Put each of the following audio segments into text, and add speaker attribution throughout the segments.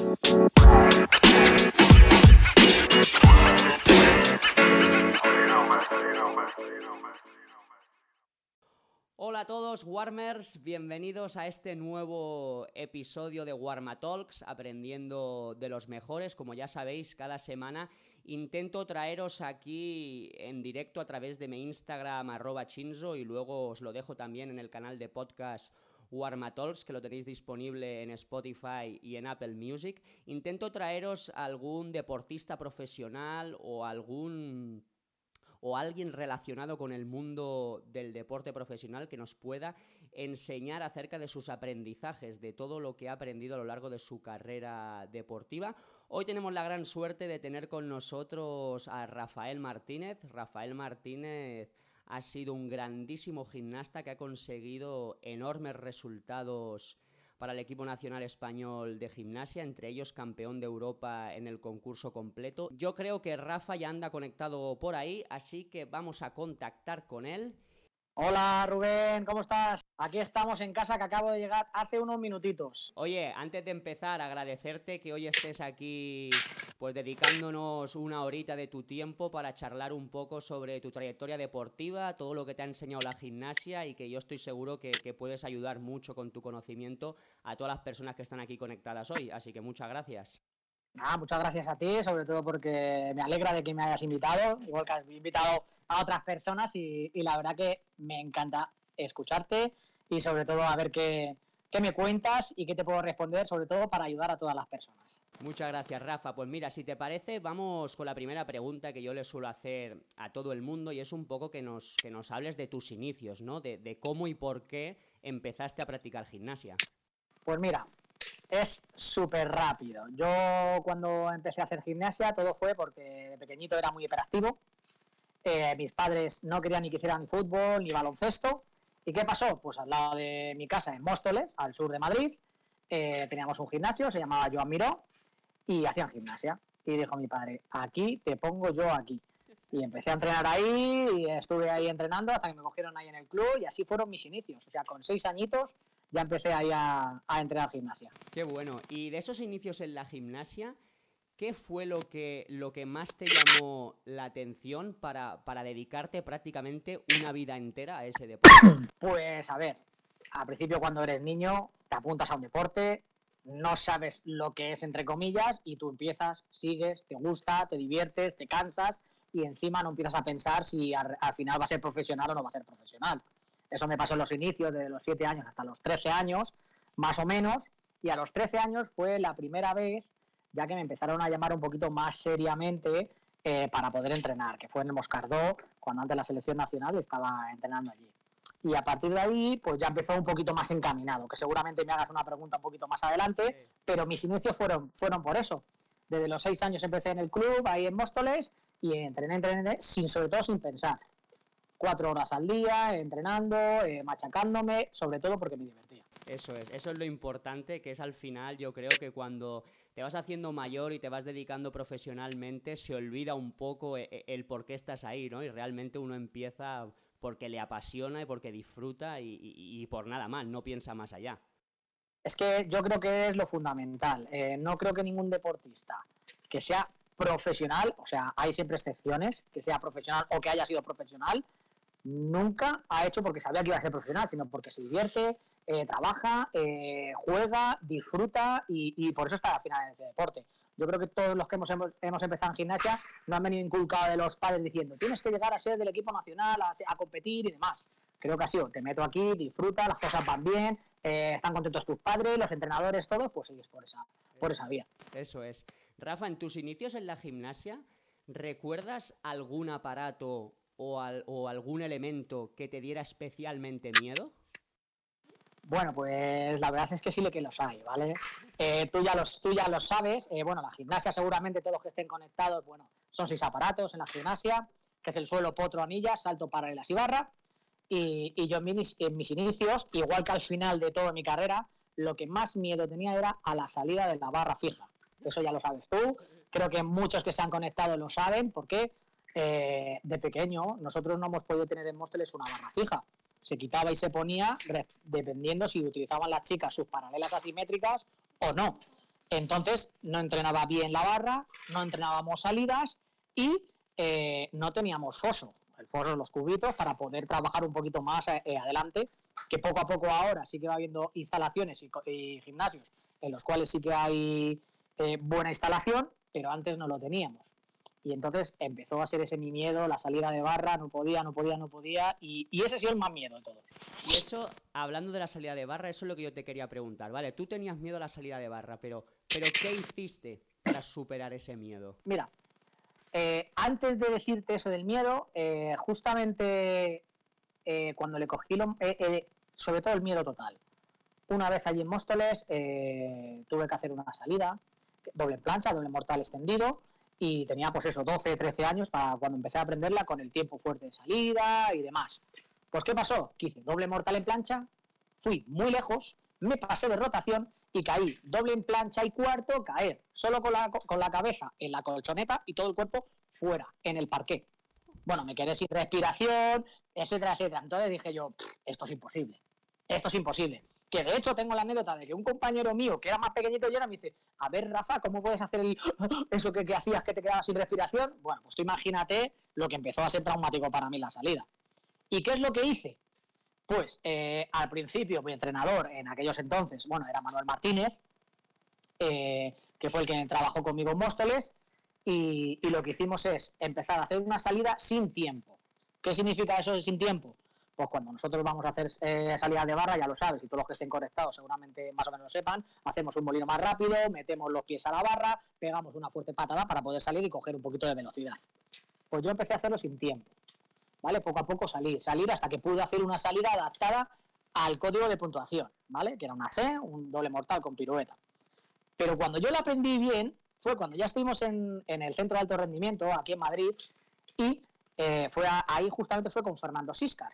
Speaker 1: Hola a todos, Warmers, bienvenidos a este nuevo episodio de Warma Talks, aprendiendo de los mejores. Como ya sabéis, cada semana intento traeros aquí en directo a través de mi Instagram, arroba chinzo, y luego os lo dejo también en el canal de podcast Warma Talks, que lo tenéis disponible en Spotify y en Apple Music. Intento traeros algún deportista profesional o algún o alguien relacionado con el mundo del deporte profesional que nos pueda enseñar acerca de sus aprendizajes, de todo lo que ha aprendido a lo largo de su carrera deportiva. Hoy tenemos la gran suerte de tener con nosotros a Rafael Martínez. Rafael Martínez ha sido un grandísimo gimnasta que ha conseguido enormes resultados para el equipo nacional español de gimnasia, entre ellos campeón de Europa en el concurso completo. Yo creo que Rafa ya anda conectado por ahí, así que vamos a contactar con él.
Speaker 2: Hola Rubén, ¿cómo estás? Aquí estamos en casa que acabo de llegar hace unos minutitos.
Speaker 1: Oye, antes de empezar, agradecerte que hoy estés aquí pues dedicándonos una horita de tu tiempo para charlar un poco sobre tu trayectoria deportiva, todo lo que te ha enseñado la gimnasia y que yo estoy seguro que, que puedes ayudar mucho con tu conocimiento a todas las personas que están aquí conectadas hoy. Así que muchas gracias.
Speaker 2: Muchas gracias a ti, sobre todo porque me alegra de que me hayas invitado, igual que has invitado a otras personas y, y la verdad que me encanta escucharte y sobre todo a ver qué, qué me cuentas y qué te puedo responder, sobre todo para ayudar a todas las personas.
Speaker 1: Muchas gracias, Rafa. Pues mira, si te parece, vamos con la primera pregunta que yo le suelo hacer a todo el mundo y es un poco que nos, que nos hables de tus inicios, ¿no? De, de cómo y por qué empezaste a practicar gimnasia.
Speaker 2: Pues mira, es súper rápido. Yo cuando empecé a hacer gimnasia todo fue porque de pequeñito era muy hiperactivo. Eh, mis padres no querían ni que hiciera ni fútbol ni baloncesto. ¿Y qué pasó? Pues al lado de mi casa, en Móstoles, al sur de Madrid, eh, teníamos un gimnasio, se llamaba Joan Miró, y hacían gimnasia. Y dijo mi padre, aquí te pongo yo aquí. Y empecé a entrenar ahí, y estuve ahí entrenando hasta que me cogieron ahí en el club, y así fueron mis inicios. O sea, con seis añitos ya empecé ahí a, a entrenar gimnasia.
Speaker 1: Qué bueno. Y de esos inicios en la gimnasia, ¿qué fue lo que, lo que más te llamó la atención para, para dedicarte prácticamente una vida entera a ese deporte?
Speaker 2: Pues a ver, al principio cuando eres niño te apuntas a un deporte, no sabes lo que es entre comillas y tú empiezas, sigues, te gusta, te diviertes, te cansas y encima no empiezas a pensar si al, al final va a ser profesional o no va a ser profesional. Eso me pasó en los inicios, de los 7 años hasta los 13 años, más o menos, y a los 13 años fue la primera vez ya que me empezaron a llamar un poquito más seriamente eh, para poder entrenar, que fue en el Moscardó, cuando antes la selección nacional estaba entrenando allí. Y a partir de ahí, pues ya empezó un poquito más encaminado, que seguramente me hagas una pregunta un poquito más adelante, pero mis inicios fueron, fueron por eso. Desde los seis años empecé en el club, ahí en Móstoles, y entrené, entrené, sin, sobre todo sin pensar. Cuatro horas al día, entrenando, eh, machacándome, sobre todo porque me divertía.
Speaker 1: Eso es, eso es lo importante, que es al final, yo creo que cuando te vas haciendo mayor y te vas dedicando profesionalmente, se olvida un poco el, el por qué estás ahí, ¿no? Y realmente uno empieza porque le apasiona y porque disfruta y, y, y por nada más, no piensa más allá.
Speaker 2: Es que yo creo que es lo fundamental. Eh, no creo que ningún deportista que sea profesional, o sea, hay siempre excepciones, que sea profesional o que haya sido profesional, nunca ha hecho porque sabía que iba a ser profesional, sino porque se divierte, eh, trabaja, eh, juega, disfruta y, por eso está al final en ese deporte. Yo creo que todos los que hemos, hemos, empezado en gimnasia no han venido inculcados de los padres diciendo tienes que llegar a ser del equipo nacional, a, a competir y demás. Creo que ha sido, te meto aquí, disfruta, las cosas van bien, eh, están contentos tus padres, los entrenadores, todos, pues sigues por esa, por esa vía.
Speaker 1: Eso es. Rafa, en tus inicios en la gimnasia, ¿recuerdas algún aparato o, al, o algún elemento que te diera especialmente miedo?
Speaker 2: Bueno, pues la verdad es que sí que los hay, ¿vale? Eh, tú, ya los, tú ya los sabes. Eh, bueno, la gimnasia seguramente todos los que estén conectados, bueno, son seis aparatos en la gimnasia, que es el suelo, potro, anillas, salto, paralelas y barra. Y, yo en mis, en mis, inicios, igual que al final de toda mi carrera, lo que más miedo tenía era a la salida de la barra fija. Eso ya lo sabes tú. Creo que muchos que se han conectado lo saben, porque eh, de pequeño nosotros no hemos podido tener en Móstoles una barra fija se quitaba y se ponía dependiendo si utilizaban las chicas sus paralelas asimétricas o no. Entonces no entrenaba bien la barra, no entrenábamos salidas y eh, no teníamos foso, el foso, los cubitos, para poder trabajar un poquito más eh, adelante, que poco a poco ahora sí que va habiendo instalaciones y, gimnasios en los cuales sí que hay buena instalación, pero antes no lo teníamos. Y entonces empezó a ser ese mi miedo, la salida de barra, no podía, no podía, no podía, y, y ese ha sido el más miedo de todo.
Speaker 1: Y eso, hablando de la salida de barra, eso es lo que yo te quería preguntar, ¿vale? Tú tenías miedo a la salida de barra, pero, pero ¿qué hiciste para superar ese miedo?
Speaker 2: Mira, eh, antes de decirte eso del miedo, eh, justamente eh, cuando le cogí, lo, sobre todo el miedo total, una vez allí en Móstoles tuve que hacer una salida, doble plancha, doble mortal extendido, y tenía pues eso, 12, 13 años para cuando empecé a aprenderla con el tiempo fuerte de salida y demás. Pues ¿qué pasó? Que hice doble mortal en plancha, fui muy lejos, me pasé de rotación y caí doble en plancha y cuarto, caer solo con la, con la cabeza en la colchoneta y todo el cuerpo fuera, en el parqué. Bueno, me quedé sin respiración, etcétera, etcétera. Entonces dije yo, esto es imposible. Esto es imposible. Que de hecho tengo la anécdota de que un compañero mío que era más pequeñito y era me dice, a ver Rafa, ¿cómo puedes hacer eso que, hacías que te quedabas sin respiración? Bueno, pues tú imagínate lo que empezó a ser traumático para mí la salida. ¿Y qué es lo que hice? Pues eh, al principio mi entrenador en aquellos entonces, bueno, era Manuel Martínez, eh, que fue el que trabajó conmigo en Móstoles, y, lo que hicimos es empezar a hacer una salida sin tiempo. ¿Qué significa eso de sin tiempo? Pues cuando nosotros vamos a hacer eh, salida de barra, ya lo sabes, y todos los que estén conectados seguramente más o menos lo sepan, hacemos un molino más rápido, metemos los pies a la barra, pegamos una fuerte patada para poder salir y coger un poquito de velocidad. Pues yo empecé a hacerlo sin tiempo. ¿vale? Poco a poco salir, salir hasta que pude hacer una salida adaptada al código de puntuación, ¿vale? Que era una C, un doble mortal con pirueta. Pero cuando yo lo aprendí bien, fue cuando ya estuvimos en, el centro de alto rendimiento, aquí en Madrid, y eh, fue ahí justamente fue con Fernando Siscar,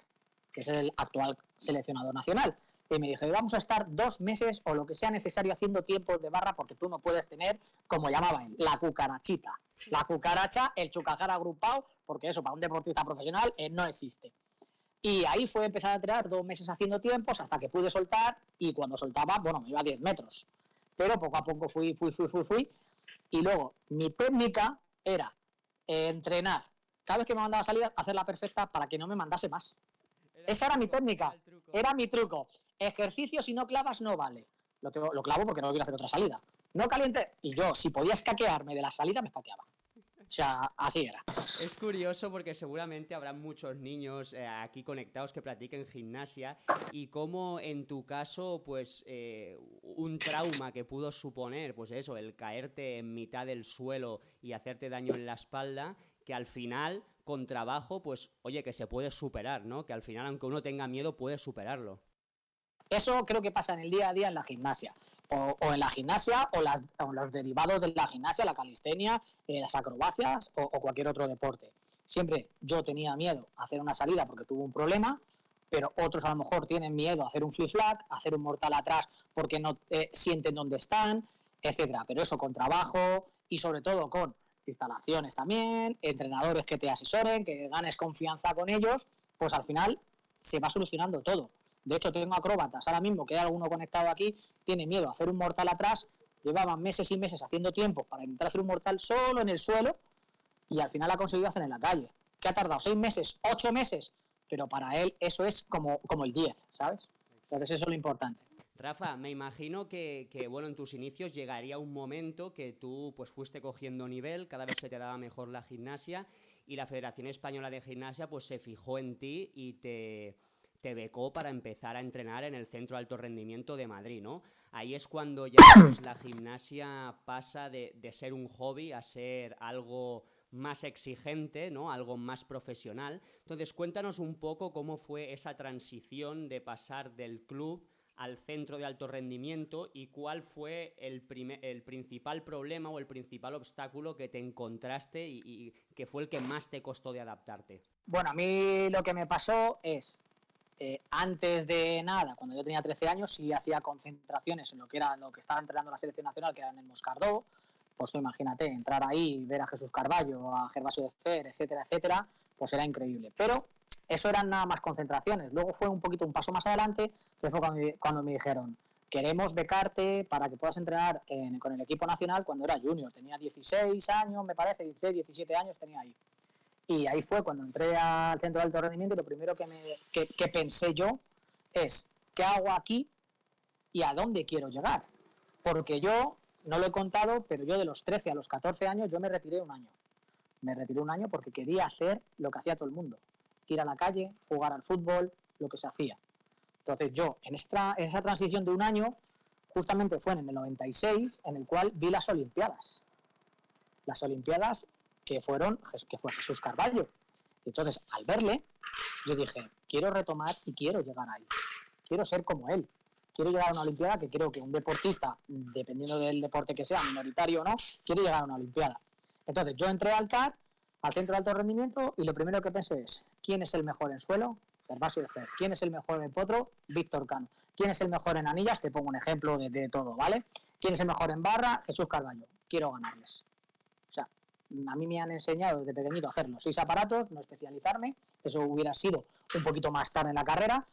Speaker 2: que es el actual seleccionador nacional. Y me dije, vamos a estar dos meses o lo que sea necesario haciendo tiempos de barra porque tú no puedes tener, como llamaba él, la cucarachita la cucaracha, el chucajar agrupado, porque eso para un deportista profesional eh, no existe. Y ahí fue empezar a entrenar dos meses haciendo tiempos hasta que pude soltar y cuando soltaba, bueno, me iba a 10 metros. Pero poco a poco fui, fui, fui, fui, fui. Y luego mi técnica era entrenar. Cada vez que me mandaba a salir, hacerla perfecta para que no me mandase más. Esa era mi técnica. Era, mi truco. Ejercicio si no clavas no vale. Lo, lo clavo porque no quiero hacer otra salida no caliente. Y yo, si podía escaquearme de la salida, me escaqueaba. O sea, así era.
Speaker 1: Es curioso porque seguramente habrá muchos niños eh, aquí conectados que practiquen gimnasia y cómo en tu caso, pues eh, un trauma que pudo suponer, pues eso, el caerte en mitad del suelo y hacerte daño en la espalda, que al final, con trabajo, pues oye, que se puede superar, ¿no? Que al final, aunque uno tenga miedo, puede superarlo.
Speaker 2: Eso creo que pasa en el día a día en la gimnasia o, en la gimnasia o, las, los derivados de la gimnasia, la calistenia, eh, las acrobacias o, cualquier otro deporte. Siempre yo tenía miedo a hacer una salida porque tuve un problema, pero otros a lo mejor tienen miedo a hacer un flip flag, hacer un mortal atrás porque no eh, sienten dónde están, etcétera. Pero eso con trabajo y sobre todo con instalaciones también, entrenadores que te asesoren, que ganes confianza con ellos, pues al final se va solucionando todo. De hecho, tengo acróbatas ahora mismo, que hay alguno conectado aquí, tiene miedo a hacer un mortal atrás, llevaban meses y meses haciendo tiempo para intentar hacer un mortal solo en el suelo y al final ha conseguido hacer en la calle. Que ha tardado seis meses, ocho meses, pero para él eso es como, como el 10, ¿sabes? Entonces eso es lo importante.
Speaker 1: Rafa, me imagino que, que, bueno, en tus inicios llegaría un momento que tú pues fuiste cogiendo nivel, cada vez se te daba mejor la gimnasia y la Federación Española de Gimnasia pues se fijó en ti y te, te becó para empezar a entrenar en el Centro de Alto Rendimiento de Madrid, ¿no? Ahí es cuando ya pues, la gimnasia pasa de, ser un hobby a ser algo más exigente, ¿no? Algo más profesional. Entonces, cuéntanos un poco cómo fue esa transición de pasar del club al centro de alto rendimiento y cuál fue el, el principal problema o el principal obstáculo que te encontraste y, que fue el que más te costó de adaptarte.
Speaker 2: Bueno, a mí lo que me pasó es eh, antes de nada, cuando yo tenía 13 años, sí hacía concentraciones en lo que era lo que estaba entrenando la selección nacional, que era en el Moscardó. Pues tú imagínate, entrar ahí, ver a Jesús Carballo, a Gervasio de Fer, etcétera, etcétera, pues era increíble. Pero eso eran nada más concentraciones. Luego fue un poquito un paso más adelante, que fue cuando, me dijeron, queremos becarte para que puedas entrenar con el equipo nacional cuando era junior. Tenía 16 años, me parece, 16, 17 años tenía ahí. Y ahí fue cuando entré al centro de alto rendimiento y lo primero que, me, que, pensé yo es, ¿qué hago aquí y a dónde quiero llegar? Porque yo, no lo he contado, pero yo de los 13 a los 14 años yo me retiré un año. Me retiré un año porque quería hacer lo que hacía todo el mundo. Ir a la calle, jugar al fútbol, lo que se hacía. Entonces yo, en, esa transición de un año, justamente fue en el 96, en el cual vi las Olimpiadas. Las Olimpiadas que fueron que fue Jesús Carballo. Entonces, al verle, yo dije, quiero retomar y quiero llegar ahí. Quiero ser como él. Quiero llegar a una Olimpiada que creo que un deportista, dependiendo del deporte que sea, minoritario o no, quiere llegar a una Olimpiada. Entonces, yo entré al CAR, al Centro de Alto Rendimiento, y lo primero que pensé es, ¿quién es el mejor en suelo? Gervasio de Fer. ¿Quién es el mejor en potro? Víctor Cano. ¿Quién es el mejor en anillas? Te pongo un ejemplo de, todo, ¿vale? ¿Quién es el mejor en barra? Jesús Carballo. Quiero ganarles a mí me han enseñado desde pequeñito a hacer los seis aparatos, no especializarme, eso hubiera sido un poquito más tarde en la carrera,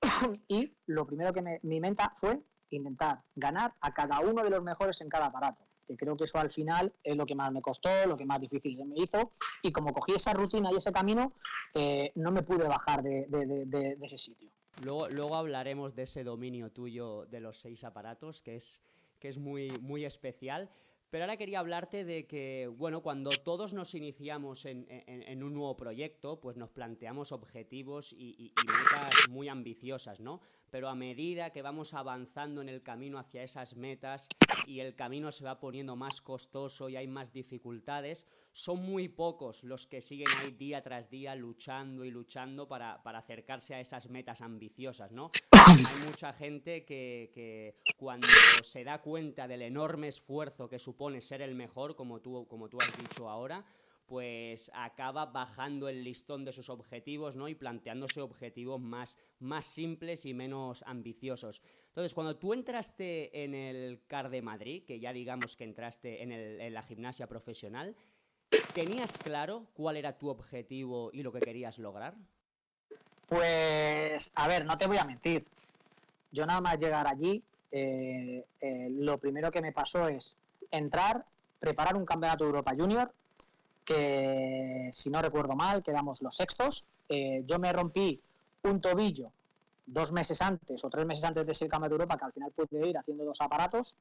Speaker 2: y lo primero que me, mi meta fue intentar ganar a cada uno de los mejores en cada aparato, que creo que eso al final es lo que más me costó, lo que más difícil se me hizo, y como cogí esa rutina y ese camino, eh, no me pude bajar de, de, ese sitio.
Speaker 1: Luego, luego hablaremos de ese dominio tuyo de los seis aparatos, que es, que es muy, muy especial. Pero ahora quería hablarte de que, bueno, cuando todos nos iniciamos en, un nuevo proyecto, pues nos planteamos objetivos y, metas muy ambiciosas, ¿no? Pero a medida que vamos avanzando en el camino hacia esas metas y el camino se va poniendo más costoso y hay más dificultades, son muy pocos los que siguen ahí día tras día luchando y luchando para, para acercarse a esas metas ambiciosas, ¿no? Hay mucha gente que, que cuando se da cuenta del enorme esfuerzo que supone ser el mejor, como tú, como tú has dicho ahora, pues acaba bajando el listón de sus objetivos, ¿no? Y planteándose objetivos más, más simples y menos ambiciosos. Entonces, cuando tú entraste en el CAR de Madrid, que ya digamos que entraste en, la gimnasia profesional, ¿tenías claro cuál era tu objetivo y lo que querías lograr?
Speaker 2: Pues, a ver, no te voy a mentir. Yo nada más llegar allí, eh, eh, lo primero que me pasó es entrar, preparar un campeonato de Europa Junior, que si no recuerdo mal, quedamos los sextos. Eh, yo me rompí un tobillo dos meses antes o tres meses antes de ese campeonato de Europa, que al final pude ir haciendo dos aparatos,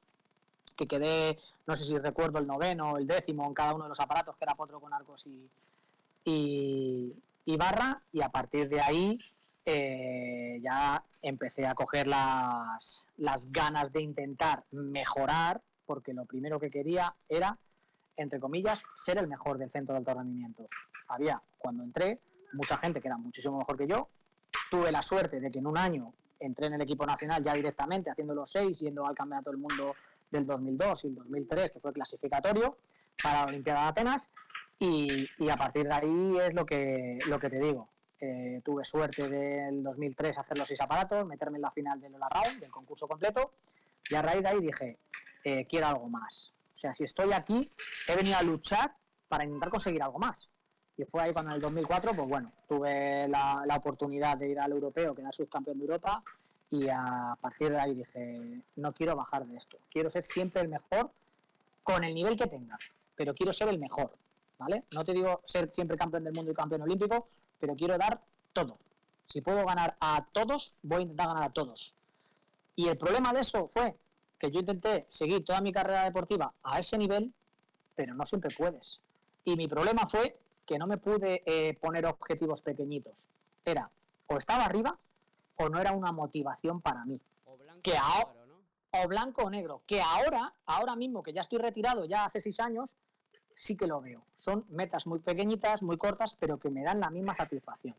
Speaker 2: que quedé, no sé si recuerdo el noveno o el décimo en cada uno de los aparatos, que era potro con arcos y, y, barra, y a partir de ahí eh, ya empecé a coger las, las ganas de intentar mejorar porque lo primero que quería era, entre comillas, ser el mejor del centro de alto rendimiento. Había, cuando entré, mucha gente que era muchísimo mejor que yo. Tuve la suerte de que en un año entré en el equipo nacional ya directamente, haciendo los seis, yendo al Campeonato del Mundo del 2002 y el 2003, que fue clasificatorio para la Olimpiada de Atenas. Y, a partir de ahí es lo que, lo que te digo. Eh, tuve suerte del 2003 hacer los seis aparatos, meterme en la final del Ola Round, del concurso completo, y a raíz de ahí dije, eh, quiero algo más. O sea, si estoy aquí, he venido a luchar para intentar conseguir algo más. Y fue ahí cuando en el 2004, pues bueno, tuve la, oportunidad de ir al europeo, quedar subcampeón de Europa, y a partir de ahí dije, no quiero bajar de esto, quiero ser siempre el mejor con el nivel que tenga, pero quiero ser el mejor, ¿vale? No te digo ser siempre campeón del mundo y campeón olímpico, pero quiero dar todo. Si puedo ganar a todos, voy a intentar ganar a todos. Y el problema de eso fue que yo intenté seguir toda mi carrera deportiva a ese nivel, pero no siempre puedes. Y mi problema fue que no me pude eh, poner objetivos pequeñitos. Era o estaba arriba o no era una motivación para mí. O blanco, que o blanco o negro. Que ahora, ahora mismo que ya estoy retirado, ya hace seis años, sí que lo veo. Son metas muy pequeñitas, muy cortas, pero que me dan la misma satisfacción.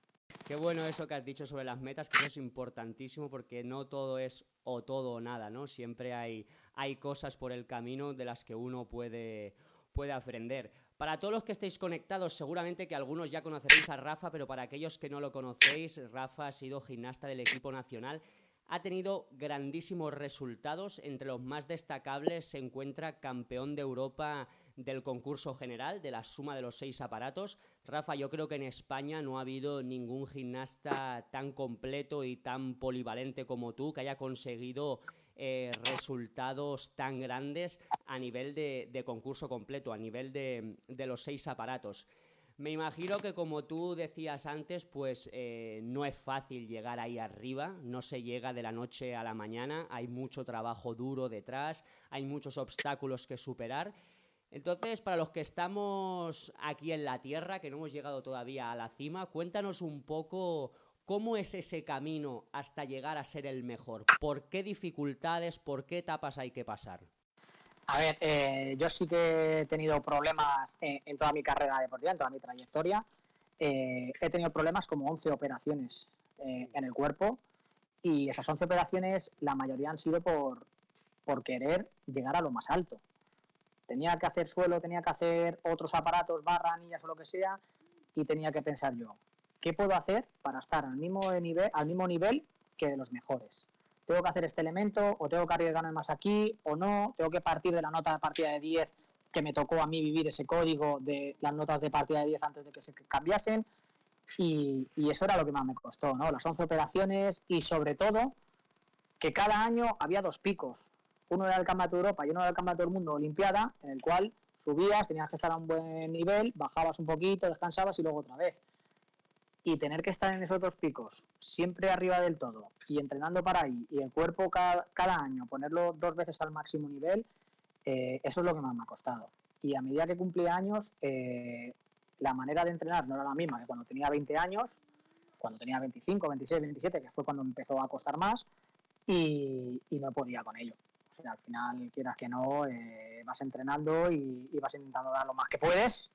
Speaker 1: Qué bueno eso que has dicho sobre las metas, que eso es importantísimo porque no todo es o todo o nada, ¿no? Siempre hay, hay cosas por el camino de las que uno puede, puede aprender. Para todos los que estéis conectados, seguramente que algunos ya conoceréis a Rafa, pero para aquellos que no lo conocéis, Rafa ha sido gimnasta del equipo nacional ha tenido grandísimos resultados. Entre los más destacables se encuentra campeón de Europa del concurso general, de la suma de los seis aparatos. Rafa, yo creo que en España no ha habido ningún gimnasta tan completo y tan polivalente como tú que haya conseguido eh, resultados tan grandes a nivel de, concurso completo, a nivel de, los seis aparatos. Me imagino que como tú decías antes, pues eh, no es fácil llegar ahí arriba, no se llega de la noche a la mañana, hay mucho trabajo duro detrás, hay muchos obstáculos que superar. Entonces, para los que estamos aquí en la Tierra, que no hemos llegado todavía a la cima, cuéntanos un poco ¿Cómo es ese camino hasta llegar a ser el mejor? ¿Por qué dificultades, por qué etapas hay que pasar?
Speaker 2: A ver, eh, yo sí que he tenido problemas en, toda mi carrera deportiva, en toda mi trayectoria. Eh, he tenido problemas como 11 operaciones eh, en el cuerpo y esas 11 operaciones, la mayoría han sido por querer llegar a lo más alto. Tenía que hacer suelo, tenía que hacer otros aparatos, barra, anillas o lo que sea, y tenía que pensar yo, ¿qué puedo hacer para estar al mismo nivel, al mismo nivel que de los mejores? ¿Tengo que hacer este elemento o tengo que arriesgarme más aquí o no? ¿Tengo que partir de la nota de partida de 10 que me tocó a mí vivir ese código de las notas de partida de 10 antes de que se cambiasen? Y, eso era lo que más me costó, ¿no? Las 11 operaciones y sobre todo que cada año había dos picos. Uno era el Campeonato de Europa y uno era el Campeonato del Mundo Olimpiada, en el cual subías, tenías que estar a un buen nivel, bajabas un poquito, descansabas y luego otra vez y tener que estar en esos dos picos, siempre arriba del todo, y entrenando para ahí, y el cuerpo cada, año, ponerlo dos veces al máximo nivel, eh, eso es lo que más me ha costado. Y a medida que cumplía años, eh, la manera de entrenar no era la misma que cuando tenía 20 años, cuando tenía 25, 26, 27, que fue cuando empezó a costar más, y, no podía con ello. Al final, quieras que no, eh, vas entrenando y, y vas intentando dar lo más que puedes,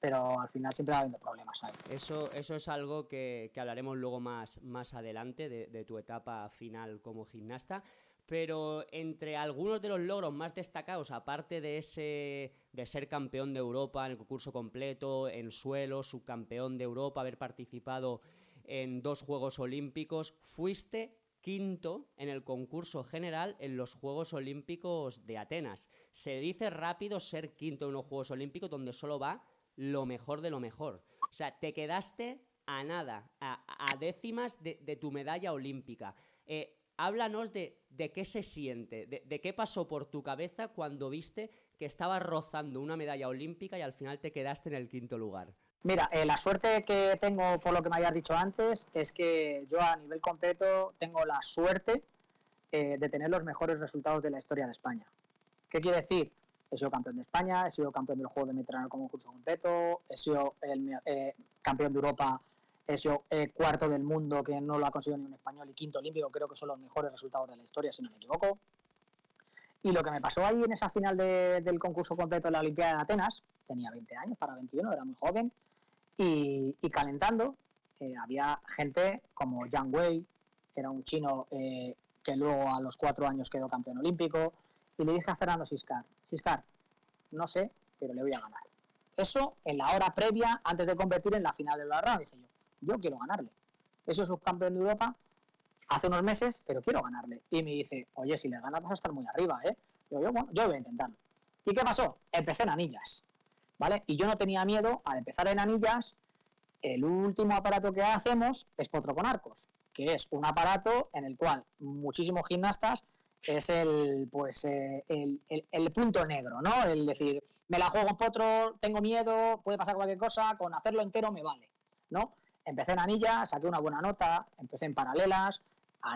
Speaker 2: pero al final siempre va habiendo problemas.
Speaker 1: Eso, eso es algo que, hablaremos luego más, más adelante de, tu etapa final como gimnasta. Pero entre algunos de los logros más destacados, aparte de ese de ser campeón de Europa en el concurso completo, en suelo, subcampeón de Europa, haber participado en dos Juegos Olímpicos, fuiste quinto en el concurso general en los Juegos Olímpicos de Atenas. Se dice rápido ser quinto en los Juegos Olímpicos donde solo va lo mejor de lo mejor. O sea, te quedaste a nada, a, décimas de, tu medalla olímpica. Eh, háblanos de, qué se siente, de, qué pasó por tu cabeza cuando viste que estabas rozando una medalla olímpica y al final te quedaste en el quinto lugar.
Speaker 2: Mira, eh, la suerte que tengo, por lo que me habías dicho antes, es que yo a nivel completo tengo la suerte eh, de tener los mejores resultados de la historia de España. ¿Qué quiere decir? He sido campeón de España, he sido campeón del juego de Mediterráneo como curso completo, he sido eh, campeón de Europa, he sido cuarto del mundo, que no lo ha conseguido ni un español, y quinto olímpico, creo que son los mejores resultados de la historia, si no me equivoco. Y lo que me pasó ahí en esa final del concurso completo de la Olimpiada de Atenas, tenía 20 años para 21, era muy joven, y, calentando, eh, había gente como Yang Wei, era un chino que luego a los cuatro años quedó campeón olímpico, y le dije a Fernando Siscar, Siscar, no sé, pero le voy a ganar. Eso en la hora previa, antes de competir en la final de la ronda, dije yo, yo quiero ganarle. Eso es subcampeón de Europa hace unos meses, pero quiero ganarle. Y me dice, oye, si le ganas vas a estar muy arriba, ¿eh? Yo, yo, bueno, yo voy a intentarlo. ¿Y qué pasó? Empecé en anillas, ¿vale? Y yo no tenía miedo al empezar en anillas. El último aparato que hacemos es potro con arcos, que es un aparato en el cual muchísimos gimnastas es el, pues, eh, el, punto negro, ¿no? El decir, me la juego en potro, tengo miedo, puede pasar cualquier cosa, con hacerlo entero me vale, ¿no? Empecé en anillas, saqué una buena nota, empecé en paralelas,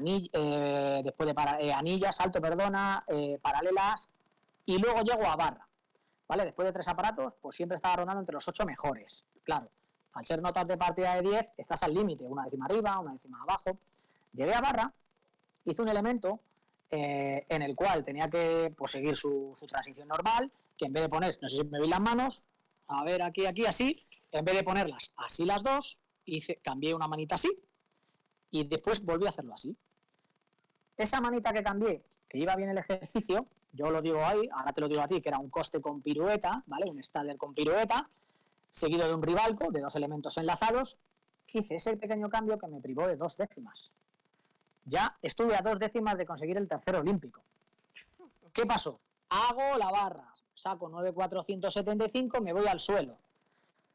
Speaker 2: eh, después de eh, anillas, salto, perdona, paralelas, y luego llego a barra, ¿vale? Después de tres aparatos, pues siempre estaba rondando entre los ocho mejores, claro. Al ser notas de partida de 10, estás al límite, una décima arriba, una décima abajo. Llegué a barra, hice un elemento eh, en el cual tenía que pues, seguir su, transición normal, que en vez de poner, no sé si me veis las manos, a ver aquí, aquí, así, en vez de ponerlas así las dos, hice, cambié una manita así y después volví a hacerlo así. Esa manita que cambié, que iba bien el ejercicio, yo lo digo ahí, ahora te lo digo a ti, que era un coste con pirueta, ¿vale? Un staller con pirueta, seguido de un rivalco, de dos elementos enlazados, hice ese pequeño cambio que me privó de dos décimas ya estuve a dos décimas de conseguir el tercer olímpico. ¿Qué pasó? Hago la barra, saco 9,475, me voy al suelo.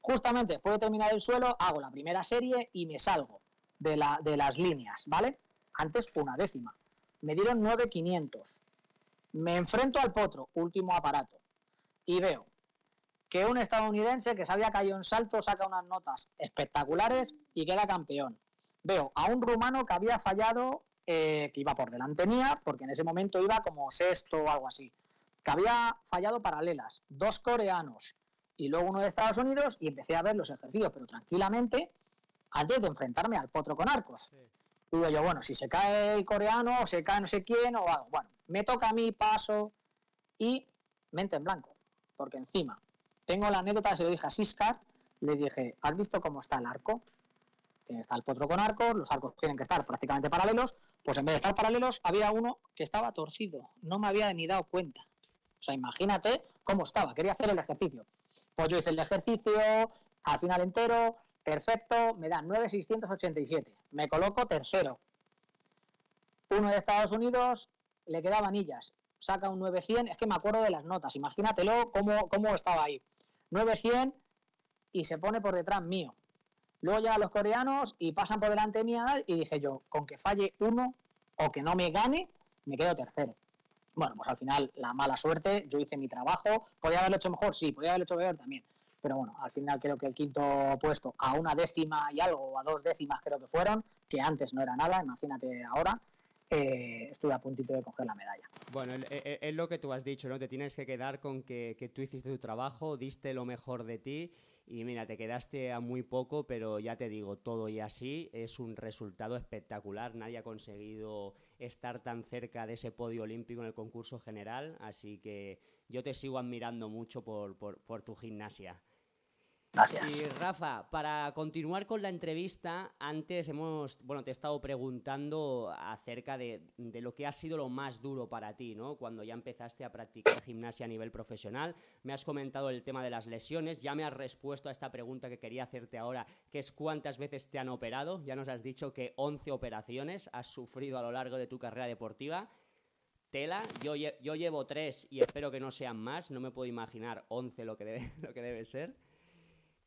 Speaker 2: Justamente después de terminar el suelo, hago la primera serie y me salgo de, la, de las líneas, ¿vale? Antes una décima. me dieron 9.500. Me enfrento al potro, último aparato, y veo que un estadounidense que se había caído en salto saca unas notas espectaculares y queda campeón. Veo a un rumano que había fallado, eh, que iba por delante mía, porque en ese momento iba como sexto o algo así, que había fallado paralelas, dos coreanos y luego uno de Estados Unidos y empecé a ver los ejercicios, pero tranquilamente, antes de enfrentarme al potro con arcos. Digo yo, bueno, si se cae el coreano o se cae no sé quién o algo. Bueno, me toca a mí, paso y mente en blanco, porque encima tengo la anécdota, se lo dije a Siskar, le dije, ¿has visto cómo está el arco? Está el potro con arcos, los arcos tienen que estar prácticamente paralelos, pues en vez de estar paralelos había uno que estaba torcido, no me había ni dado cuenta. O sea, imagínate cómo estaba, quería hacer el ejercicio. Pues yo hice el ejercicio, al final entero, perfecto, me dan 9,687, me coloco tercero. Uno de Estados Unidos le quedaban anillas, saca un 900, es que me acuerdo de las notas, imagínatelo cómo, cómo estaba ahí. 900 y se pone por detrás mío. Luego llegan los coreanos y pasan por delante mía y dije yo, con que falle uno o que no me gane, me quedo tercero. Bueno, pues al final la mala suerte, yo hice mi trabajo, podía haberlo hecho mejor, sí, podía haberlo hecho peor también. Pero bueno, al final creo que el quinto puesto a una décima y algo, o a dos décimas creo que fueron, que antes no era nada, imagínate ahora, eh, estuve a puntito de coger la medalla.
Speaker 1: Bueno, es, lo que tú has dicho, ¿no? Te tienes que quedar con que, que, tú hiciste tu trabajo, diste lo mejor de ti y mira, te quedaste a muy poco, pero ya te digo, todo y así es un resultado espectacular. Nadie ha conseguido estar tan cerca de ese podio olímpico en el concurso general, así que yo te sigo admirando mucho por, por, por tu gimnasia.
Speaker 2: Gracias.
Speaker 1: Y Rafa, para continuar con la entrevista, antes hemos, bueno, te he estado preguntando acerca de, lo que ha sido lo más duro para ti, ¿no? Cuando ya empezaste a practicar gimnasia a nivel profesional. Me has comentado el tema de las lesiones, ya me has respuesto a esta pregunta que quería hacerte ahora, que es cuántas veces te han operado. Ya nos has dicho que 11 operaciones has sufrido a lo largo de tu carrera deportiva. Tela, yo, yo llevo 3 y espero que no sean más, no me puedo imaginar 11 lo que debe, lo que debe ser.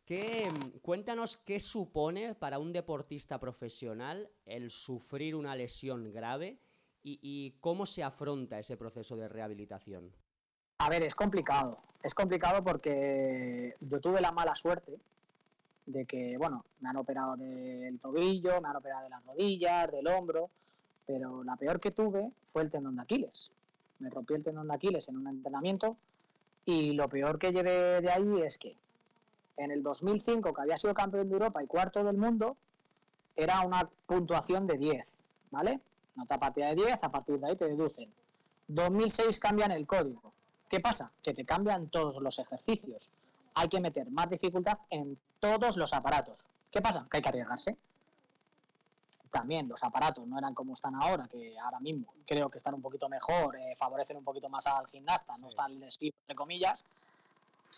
Speaker 1: Mm, cuéntanos qué supone para un deportista profesional el sufrir una lesión grave y, cómo se afronta ese proceso de rehabilitación.
Speaker 2: A ver, es complicado. Es complicado porque yo tuve la mala suerte de que, bueno, me han operado del tobillo, me han operado de las rodillas, del hombro, pero la peor que tuve fue el tendón de Aquiles. Me rompí el tendón de Aquiles en un entrenamiento y lo peor que llevé de ahí es que en el 2005, que había sido campeón de Europa y cuarto del mundo, era una puntuación de 10, ¿vale? Nota partida de 10, a partir de ahí te deducen. 2006 cambian el código. ¿Qué pasa? Que te cambian todos los ejercicios. Hay que meter más dificultad en todos los aparatos. ¿Qué pasa? Que hay que arriesgarse. También los aparatos no eran como están ahora, que ahora mismo creo que están un poquito mejor, eh, favorecen un poquito más al gimnasta, no están lesivo, entre comillas,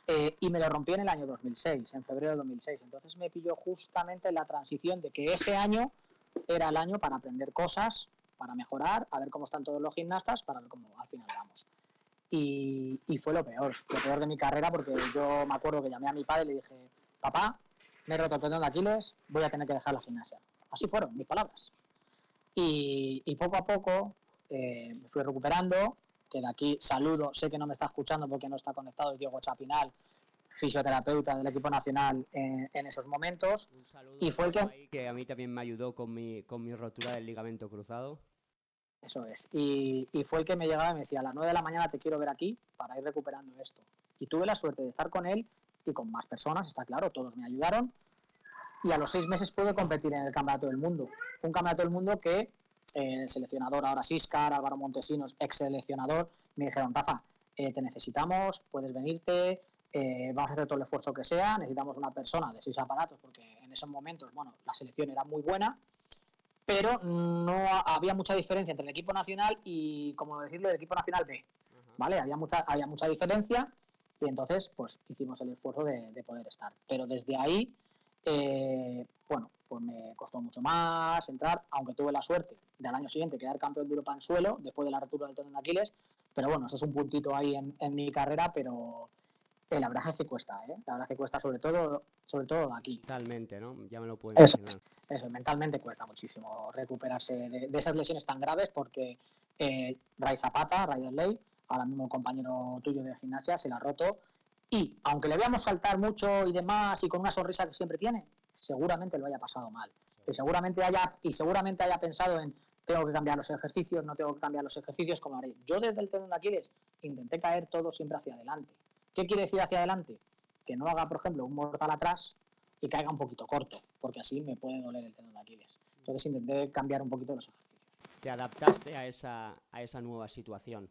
Speaker 2: eh, y me lo rompí en el año 2006, en febrero de 2006. Entonces me pilló justamente la transición de que ese año era el año para aprender cosas, para mejorar, a ver cómo están todos los gimnastas, para ver cómo al final vamos. Y, y, fue lo peor, lo peor de mi carrera, porque yo me acuerdo que llamé a mi padre y le dije, papá, me he roto el tendón de Aquiles, voy a tener que dejar la gimnasia. Así fueron mis palabras. Y, y poco a poco eh, me fui recuperando, que de aquí saludo, sé que no me está escuchando porque no está conectado, es Diego Chapinal, fisioterapeuta del equipo nacional en, esos momentos.
Speaker 1: y fue el que... que... a mí también me ayudó con mi, con mi rotura del ligamento cruzado.
Speaker 2: Eso es. Y, y, fue el que me llegaba y me decía, a las 9 de la mañana te quiero ver aquí para ir recuperando esto. Y tuve la suerte de estar con él y con más personas, está claro, todos me ayudaron. Y a los seis meses pude competir en el Campeonato del Mundo. Un Campeonato del Mundo que el seleccionador ahora Siscar, Álvaro Montesinos, ex seleccionador, me dijeron, Rafa, eh, te necesitamos, puedes venirte, eh, vamos a hacer todo el esfuerzo que sea, necesitamos una persona de seis aparatos, porque en esos momentos, bueno, la selección era muy buena, pero no había mucha diferencia entre el equipo nacional y, como decirlo, el equipo nacional B, ¿vale? Había mucha, había mucha diferencia y entonces, pues, hicimos el esfuerzo de, de poder estar. Pero desde ahí, eh, bueno, pues me costó mucho más entrar, aunque tuve la suerte de al año siguiente quedar campeón de Europa en suelo después de la ruptura del tendón de Aquiles, pero bueno, eso es un puntito ahí en, mi carrera, pero eh, la verdad es que cuesta, ¿eh? La verdad es que cuesta sobre todo, sobre todo aquí.
Speaker 1: Mentalmente, ¿no? Ya me lo puedo
Speaker 2: imaginar. Eso, mentalmente cuesta muchísimo recuperarse de, esas lesiones tan graves porque Eh, Ray Zapata, Ray Ley, ahora mismo compañero tuyo de gimnasia, se la ha roto. Y aunque le veamos saltar mucho y demás y con una sonrisa que siempre tiene, seguramente lo haya pasado mal. Y seguramente haya, y seguramente haya pensado en tengo que cambiar los ejercicios, no tengo que cambiar los ejercicios, como haré. Yo desde el tendón de Aquiles intenté caer todo siempre hacia adelante. ¿Qué quiere decir hacia adelante? Que no haga, por ejemplo, un mortal atrás y caiga un poquito corto, porque así me puede doler el tendón de Aquiles. Entonces intenté cambiar un poquito los ejercicios.
Speaker 1: Te adaptaste a esa, a esa nueva situación.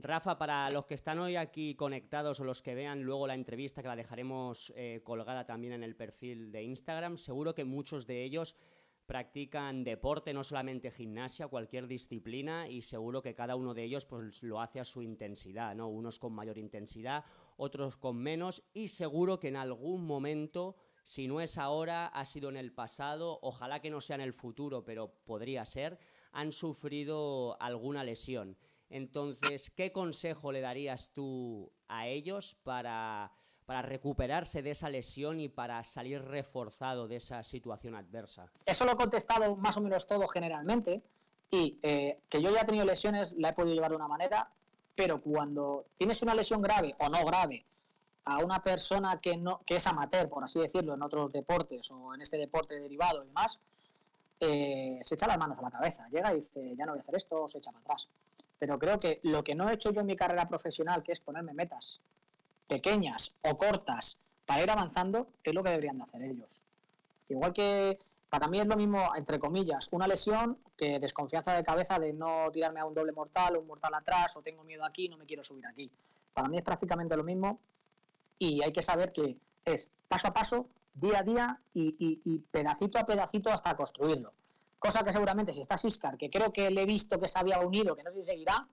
Speaker 1: Rafa, para los que están hoy aquí conectados o los que vean luego la entrevista, que la dejaremos eh, colgada también en el perfil de Instagram, seguro que muchos de ellos practican deporte, no solamente gimnasia, cualquier disciplina, y seguro que cada uno de ellos pues, lo hace a su intensidad, ¿no? Unos con mayor intensidad, otros con menos, y seguro que en algún momento, si no es ahora, ha sido en el pasado, ojalá que no sea en el futuro, pero podría ser, han sufrido alguna lesión. Entonces, ¿qué consejo le darías tú a ellos para, recuperarse de esa lesión y para salir reforzado de esa situación adversa?
Speaker 2: Eso lo he contestado más o menos todo generalmente y eh, que yo ya he tenido lesiones la he podido llevar de una manera, pero cuando tienes una lesión grave o no grave a una persona que, no, que es amateur, por así decirlo, en otros deportes o en este deporte derivado y demás, eh, se echa las manos a la cabeza, llega y dice, ya no voy a hacer esto, se echa para atrás. Pero creo que lo que no he hecho yo en mi carrera profesional, que es ponerme metas pequeñas o cortas para ir avanzando, es lo que deberían de hacer ellos. Igual que para mí es lo mismo, entre comillas, una lesión que desconfianza de cabeza de no tirarme a un doble mortal o un mortal atrás o tengo miedo aquí, no me quiero subir aquí. Para mí es prácticamente lo mismo y hay que saber que es paso a paso, día a día y, y pedacito a pedacito hasta construirlo. Cosa que seguramente si está Siscar, que creo que le he visto que se había unido, que no sé si seguirá,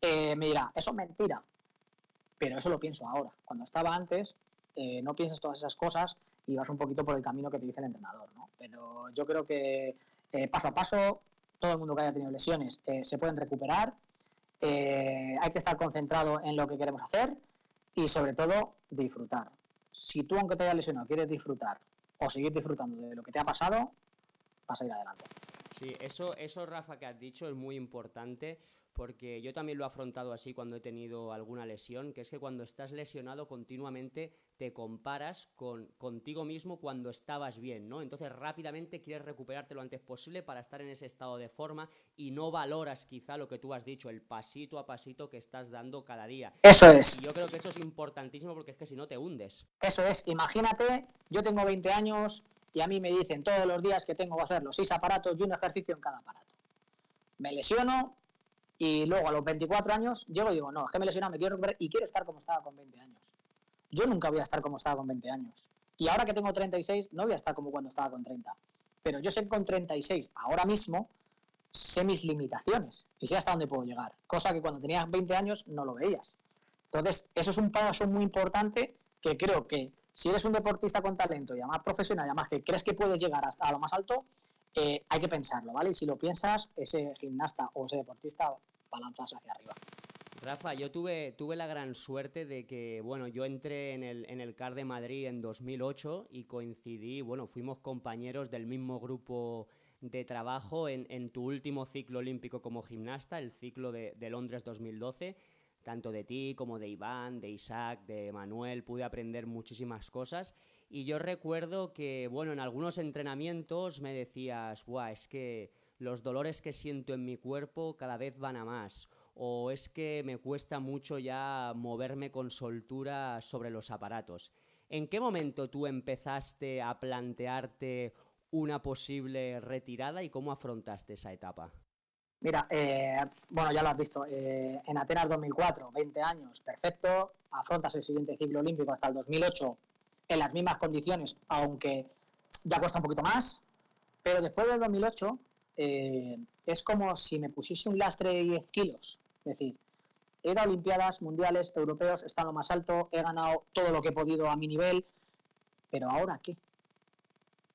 Speaker 2: eh, me dirá, eso es mentira. Pero eso lo pienso ahora. Cuando estaba antes, eh, no piensas todas esas cosas y vas un poquito por el camino que te dice el entrenador. ¿no? Pero yo creo que eh, paso a paso, todo el mundo que haya tenido lesiones se pueden recuperar. hay que estar concentrado en lo que queremos hacer y sobre todo disfrutar. Si tú, aunque te hayas lesionado, quieres disfrutar o seguir disfrutando de lo que te ha pasado, vas a ir adelante.
Speaker 1: Sí, eso, eso, Rafa, que has dicho es muy importante porque yo también lo he afrontado así cuando he tenido alguna lesión, que es que cuando estás lesionado continuamente te comparas con contigo mismo cuando estabas bien, ¿no? Entonces rápidamente quieres recuperarte lo antes posible para estar en ese estado de forma y no valoras quizá lo que tú has dicho, el pasito a pasito que estás dando cada día.
Speaker 2: Eso es.
Speaker 1: Y yo creo que eso es importantísimo porque es que si no te hundes.
Speaker 2: Eso es, imagínate, yo tengo 20 años, y a mí me dicen todos los días que tengo que hacer los seis aparatos y un ejercicio en cada aparato. Me lesiono y luego a los 24 años llego y digo, no, es que me lesiono, me quiero recuperar y quiero estar como estaba con 20 años. Yo nunca voy a estar como estaba con 20 años. Y ahora que tengo 36, no voy a estar como cuando estaba con 30. Pero yo sé que con 36, ahora mismo, sé mis limitaciones y sé hasta dónde puedo llegar. Cosa que cuando tenías 20 años no lo veías. Entonces, eso es un paso muy importante que creo que si eres un deportista con talento y además profesional y además que crees que puedes llegar hasta lo más alto, eh, hay que pensarlo, ¿vale? Y si lo piensas, ese gimnasta o ese deportista balanzas hacia arriba.
Speaker 1: Rafa, yo tuve, tuve la gran suerte de que, bueno, yo entré en el, en el CAR de Madrid en 2008 y coincidí, bueno, fuimos compañeros del mismo grupo de trabajo en, en tu último ciclo olímpico como gimnasta, el ciclo de, de Londres 2012 tanto de ti como de Iván, de Isaac, de Manuel, pude aprender muchísimas cosas. Y yo recuerdo que, bueno, en algunos entrenamientos me decías, Buah, es que los dolores que siento en mi cuerpo cada vez van a más. O es que me cuesta mucho ya moverme con soltura sobre los aparatos. ¿En qué momento tú empezaste a plantearte una posible retirada y cómo afrontaste esa etapa?
Speaker 2: Mira, eh, bueno, ya lo has visto, eh, en Atenas 2004, 20 años, perfecto, afrontas el siguiente ciclo olímpico hasta el 2008 en las mismas condiciones, aunque ya cuesta un poquito más, pero después del 2008 eh, es como si me pusiese un lastre de 10 kilos, es decir, he ido a Olimpiadas, Mundiales, Europeos, he estado lo más alto, he ganado todo lo que he podido a mi nivel, pero ahora qué?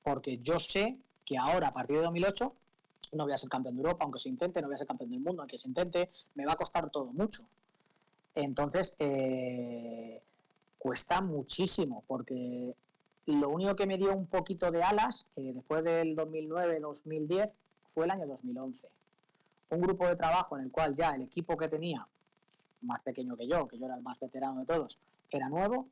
Speaker 2: Porque yo sé que ahora, a partir de 2008, no voy a ser campeón de Europa, aunque se intente, no voy a ser campeón del mundo, aunque se intente, me va a costar todo mucho. Entonces, eh, cuesta muchísimo, porque lo único que me dio un poquito de alas eh, después del 2009-2010 fue el año 2011. un grupo de trabajo en el cual ya el equipo que tenía, más pequeño que yo, que yo era el más veterano de todos, era nuevo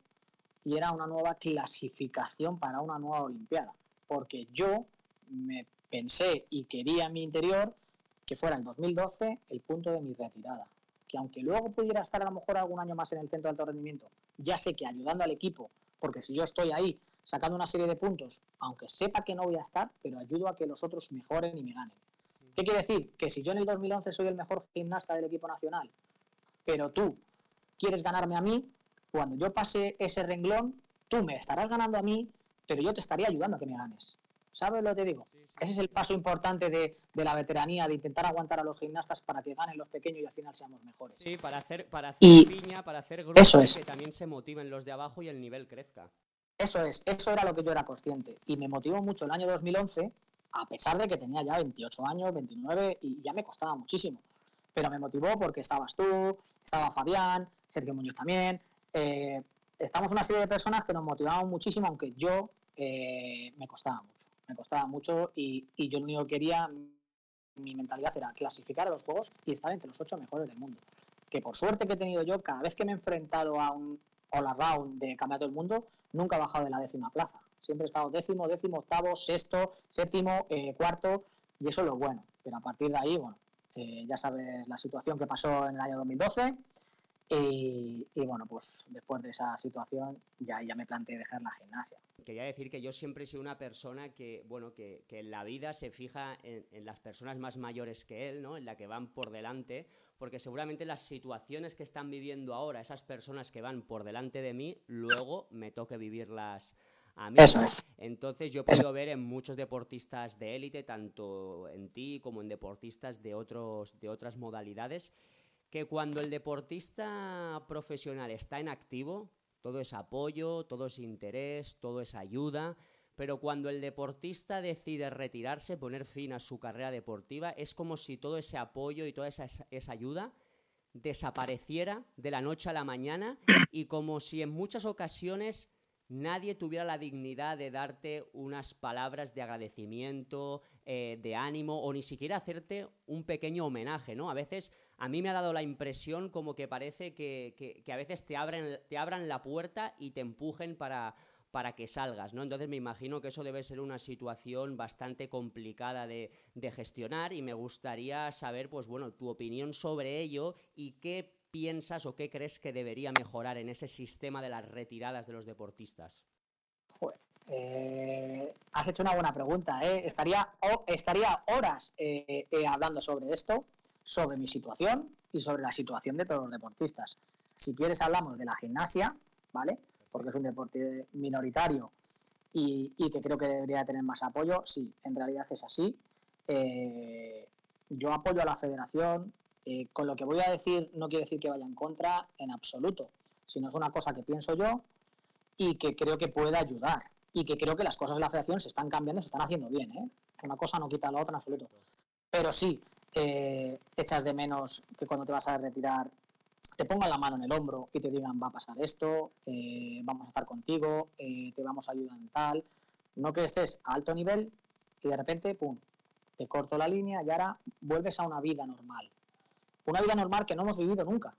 Speaker 2: y era una nueva clasificación para una nueva Olimpiada. Porque yo me pensé y quería en mi interior que fuera el 2012 el punto de mi retirada. Que aunque luego pudiera estar a lo mejor algún año más en el centro de alto rendimiento, ya sé que ayudando al equipo, porque si yo estoy ahí sacando una serie de puntos, aunque sepa que no voy a estar, pero ayudo a que los otros mejoren y me ganen. ¿Qué quiere decir? Que si yo en el 2011 soy el mejor gimnasta del equipo nacional, pero tú quieres ganarme a mí, cuando yo pase ese renglón, tú me estarás ganando a mí, pero yo te estaría ayudando a que me ganes. ¿Sabes lo que te digo? Ese es el paso importante de, la veteranía, de intentar aguantar a los gimnastas para que ganen los pequeños y al final seamos mejores.
Speaker 1: Sí, para hacer, para hacer piña, para hacer grupo
Speaker 2: eso es.
Speaker 1: que también se motiven los de abajo y el nivel crezca.
Speaker 2: Eso es, eso era lo que yo era consciente. Y me motivó mucho el año 2011, a pesar de que tenía ya 28 años, 29, y ya me costaba muchísimo. Pero me motivó porque estabas tú, estaba Fabián, Sergio Muñoz también. Eh, estamos una serie de personas que nos motivaban muchísimo, aunque yo eh, me costaba mucho me costaba mucho y, yo lo único que quería, mi mentalidad era clasificar a los juegos y estar entre los ocho mejores del mundo. Que por suerte que he tenido yo, cada vez que me he enfrentado a un all around de campeonato del mundo, nunca he bajado de la décima plaza. Siempre he estado décimo, décimo, octavo, sexto, séptimo, eh, cuarto, y eso es lo bueno. Pero a partir de ahí, bueno, eh, ya sabes la situación que pasó en el año 2012 y, bueno, pues después de esa situación ya, ya me planteé dejar la gimnasia.
Speaker 1: Quería decir que yo siempre he sido una persona que, bueno, que, en la vida se fija en, las personas más mayores que él, ¿no? En la que van por delante, porque seguramente las situaciones que están viviendo ahora, esas personas que van por delante de mí, luego me toque vivirlas a mí.
Speaker 2: Eso es.
Speaker 1: Entonces yo puedo ver en muchos deportistas de élite, tanto en ti como en deportistas de, otros, de otras modalidades, que cuando el deportista profesional está en activo, todo es apoyo, todo es interés, todo es ayuda, pero cuando el deportista decide retirarse, poner fin a su carrera deportiva, es como si todo ese apoyo y toda esa, esa ayuda desapareciera de la noche a la mañana y como si en muchas ocasiones nadie tuviera la dignidad de darte unas palabras de agradecimiento, eh, de ánimo o ni siquiera hacerte un pequeño homenaje, ¿no? A veces a mí me ha dado la impresión como que parece que, a veces te abren, te abran la puerta y te empujen para, para que salgas, ¿no? Entonces me imagino que eso debe ser una situación bastante complicada de, de, gestionar y me gustaría saber, pues bueno, tu opinión sobre ello y qué piensas o qué crees que debería mejorar en ese sistema de las retiradas de los deportistas?
Speaker 2: Eh, has hecho una buena pregunta. ¿eh? Estaría, estaría horas eh, hablando sobre esto, sobre mi situación y sobre la situación de todos los deportistas. Si quieres hablamos de la gimnasia, ¿vale? Porque es un deporte minoritario y, y que creo que debería tener más apoyo. Sí, en realidad es así. yo apoyo a la federación, eh, con lo que voy a decir no quiere decir que vaya en contra en absoluto, sino es una cosa que pienso yo y que creo que puede ayudar y que creo que las cosas de la federación se están cambiando, se están haciendo bien. ¿eh? Una cosa no quita la otra en absoluto. Pero sí, eh, echas de menos que cuando te vas a retirar te pongan la mano en el hombro y te digan va a pasar esto, vamos a estar contigo, te vamos a ayudar en tal. No que estés a alto nivel y de repente, pum, te corto la línea y ahora vuelves a una vida normal una vida normal que no hemos vivido nunca.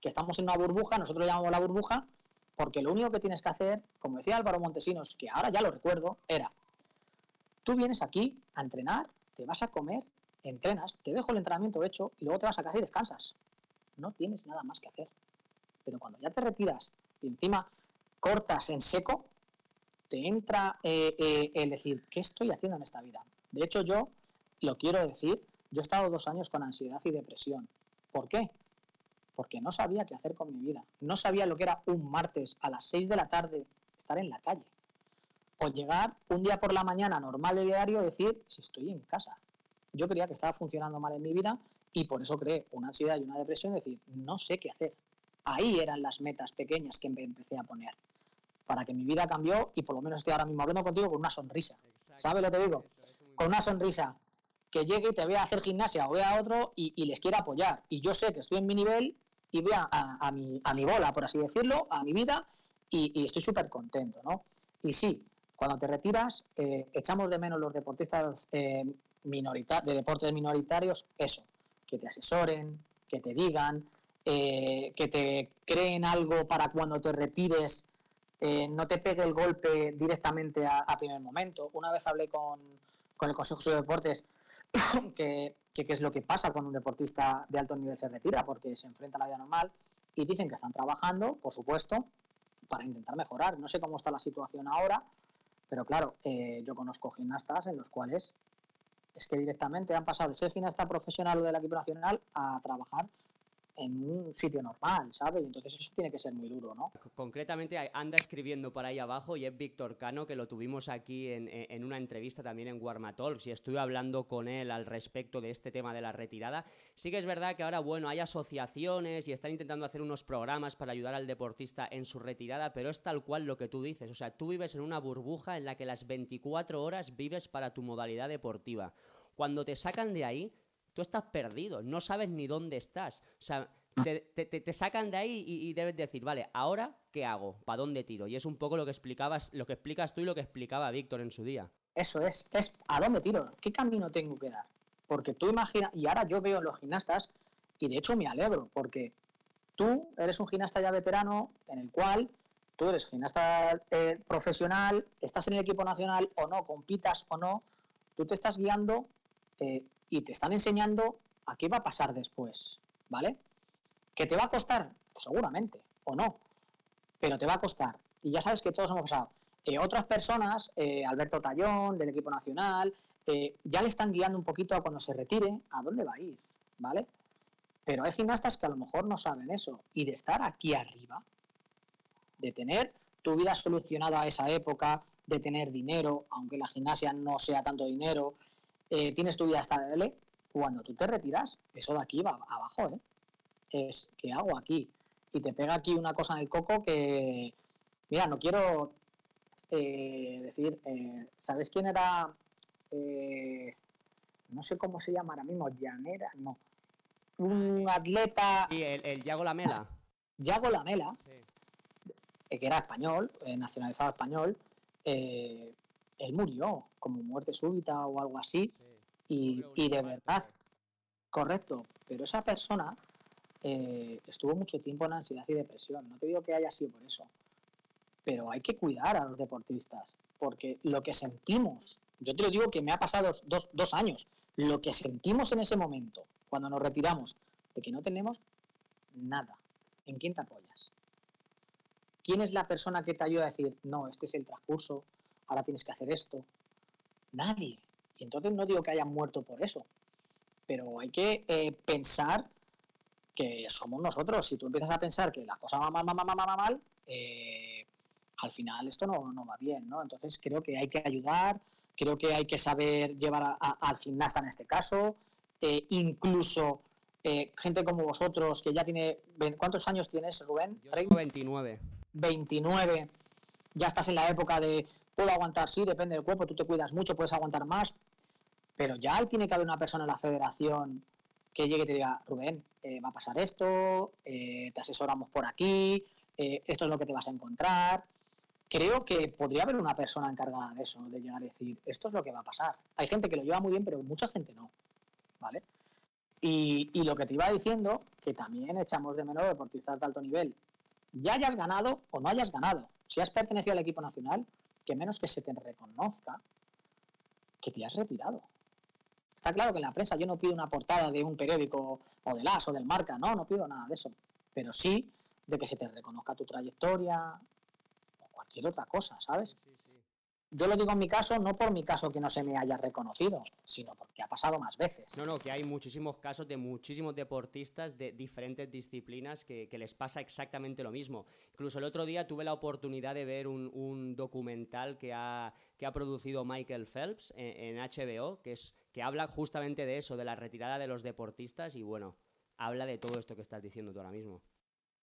Speaker 2: Que estamos en una burbuja, nosotros llamamos la burbuja, porque lo único que tienes que hacer, como decía Álvaro Montesinos, que ahora ya lo recuerdo, era, tú vienes aquí a entrenar, te vas a comer, entrenas, te dejo el entrenamiento hecho y luego te vas a casa y descansas. No tienes nada más que hacer. Pero cuando ya te retiras y encima cortas en seco, te entra eh, eh, el decir, ¿qué estoy haciendo en esta vida? De hecho, yo lo quiero decir yo he estado dos años con ansiedad y depresión. ¿Por qué? Porque no sabía qué hacer con mi vida. No sabía lo que era un martes a las 6 de la tarde estar en la calle. O llegar un día por la mañana normal de diario y decir, si estoy en casa. Yo creía que estaba funcionando mal en mi vida y por eso creé una ansiedad y una depresión, decir, no sé qué hacer. Ahí eran las metas pequeñas que empecé a poner. Para que mi vida cambió y por lo menos estoy ahora mismo hablando contigo con una sonrisa. ¿Sabes lo que te digo? Con una sonrisa que llegue y te vea hacer gimnasia o vea a otro y, les quiera apoyar. Y yo sé que estoy en mi nivel y voy a, mi, a mi, bola, por así decirlo, a mi vida y, estoy súper contento, ¿no? Y sí, cuando te retiras, eh, echamos de menos los deportistas eh, de deportes minoritarios, eso. que te asesoren, que te digan, eh, que te creen algo para cuando te retires eh, no te pegue el golpe directamente a, primer momento. Una vez hablé con, el Consejo de Deportes que, qué es lo que pasa cuando un deportista de alto nivel se retira, porque se enfrenta a la vida normal, y dicen que están trabajando, por supuesto, para intentar mejorar. No sé cómo está la situación ahora, pero claro, eh, yo conozco gimnastas en los cuales es que directamente han pasado de ser gimnasta profesional o del equipo nacional a trabajar en un sitio normal, ¿sabes? Entonces eso tiene que ser muy duro, ¿no?
Speaker 1: Concretamente anda escribiendo por ahí abajo y es Víctor Cano, que lo tuvimos aquí en, una entrevista también en Guarmatalks y estuve hablando con él al respecto de este tema de la retirada. Sí que es verdad que ahora, bueno, hay asociaciones y están intentando hacer unos programas para ayudar al deportista en su retirada, pero es tal cual lo que tú dices. O sea, tú vives en una burbuja en la que las 24 horas vives para tu modalidad deportiva. Cuando te sacan de ahí, tú estás perdido, no sabes ni dónde estás. O sea, te, sacan de ahí y, debes decir, vale, ahora qué hago, para dónde tiro. Y es un poco lo que explicabas, lo que explicas tú y lo que explicaba Víctor en su día.
Speaker 2: Eso es, es a dónde tiro, qué camino tengo que dar. Porque tú imaginas, y ahora yo veo los gimnastas, y de hecho me alegro, porque tú eres un gimnasta ya veterano en el cual tú eres gimnasta eh, profesional, estás en el equipo nacional o no, compitas o no, tú te estás guiando eh, y te están enseñando a qué va a pasar después, ¿vale? ¿Que te va a costar? Pues seguramente, o no, pero te va a costar. Y ya sabes que todos hemos pasado. Eh, otras personas, eh, Alberto Tallón, del equipo nacional, ya le están guiando un poquito a cuando se retire a dónde va a ir, ¿vale? Pero hay gimnastas que a lo mejor no saben eso. Y de estar aquí arriba, de tener tu vida solucionada a esa época, de tener dinero, aunque la gimnasia no sea tanto dinero, eh, tienes tu vida estable, cuando tú te retiras, eso de aquí va abajo, ¿eh? Es, ¿qué hago aquí? Y te pega aquí una cosa en el coco que, mira, no quiero eh, decir, eh, ¿sabes quién era? no sé cómo se llama ahora mismo, Llanera, no. Un atleta...
Speaker 1: Sí, el, el Yago Lamela.
Speaker 2: Yago Lamela, que era español, nacionalizado español, él murió como muerte súbita o algo así. y, de verdad, correcto, pero esa persona eh, estuvo mucho tiempo en ansiedad y depresión. No te digo que haya sido por eso, pero hay que cuidar a los deportistas, porque lo que sentimos, yo te lo digo que me ha pasado dos, dos años, lo que sentimos en ese momento, cuando nos retiramos, de que no tenemos nada, ¿en quién te apoyas? ¿Quién es la persona que te ayuda a decir, no, este es el transcurso, ahora tienes que hacer esto. Nadie. Y entonces no digo que hayan muerto por eso, pero hay que eh, pensar que somos nosotros. Si tú empiezas a pensar que la cosa va mal, mal, mal, mal, mal, eh, al final esto no, no, va bien, ¿no? Entonces creo que hay que ayudar, creo que hay que saber llevar al gimnasta en este caso, eh, incluso gente como vosotros que ya tiene... ¿Cuántos años tienes, Rubén?
Speaker 1: Yo tengo 29.
Speaker 2: 29. Ya estás en la época de Puedo aguantar, sí, depende del cuerpo, tú te cuidas mucho, puedes aguantar más, pero ya tiene que haber una persona en la federación que llegue y te diga, Rubén, eh, va a pasar esto, eh, te asesoramos por aquí, eh, esto es lo que te vas a encontrar. Creo que podría haber una persona encargada de eso, de llegar y decir, esto es lo que va a pasar. Hay gente que lo lleva muy bien, pero mucha gente no. ¿Vale? Y, y lo que te iba diciendo, que también echamos de menos deportistas de alto nivel. Ya hayas ganado o no hayas ganado. Si has pertenecido al equipo nacional, que menos que se te reconozca que te has retirado. Está claro que en la prensa yo no pido una portada de un periódico o del AS o del Marca, no, no pido nada de eso. Pero sí de que se te reconozca tu trayectoria o cualquier otra cosa, ¿sabes? Yo lo digo en mi caso, no por mi caso que no se me haya reconocido, sino porque ha pasado más veces.
Speaker 1: No, no, que hay muchísimos casos de muchísimos deportistas de diferentes disciplinas que, les pasa exactamente lo mismo. Incluso el otro día tuve la oportunidad de ver un, documental que ha, que ha producido Michael Phelps en, HBO, que, es, que habla justamente de eso, de la retirada de los deportistas y bueno, habla de todo esto que estás diciendo tú ahora mismo.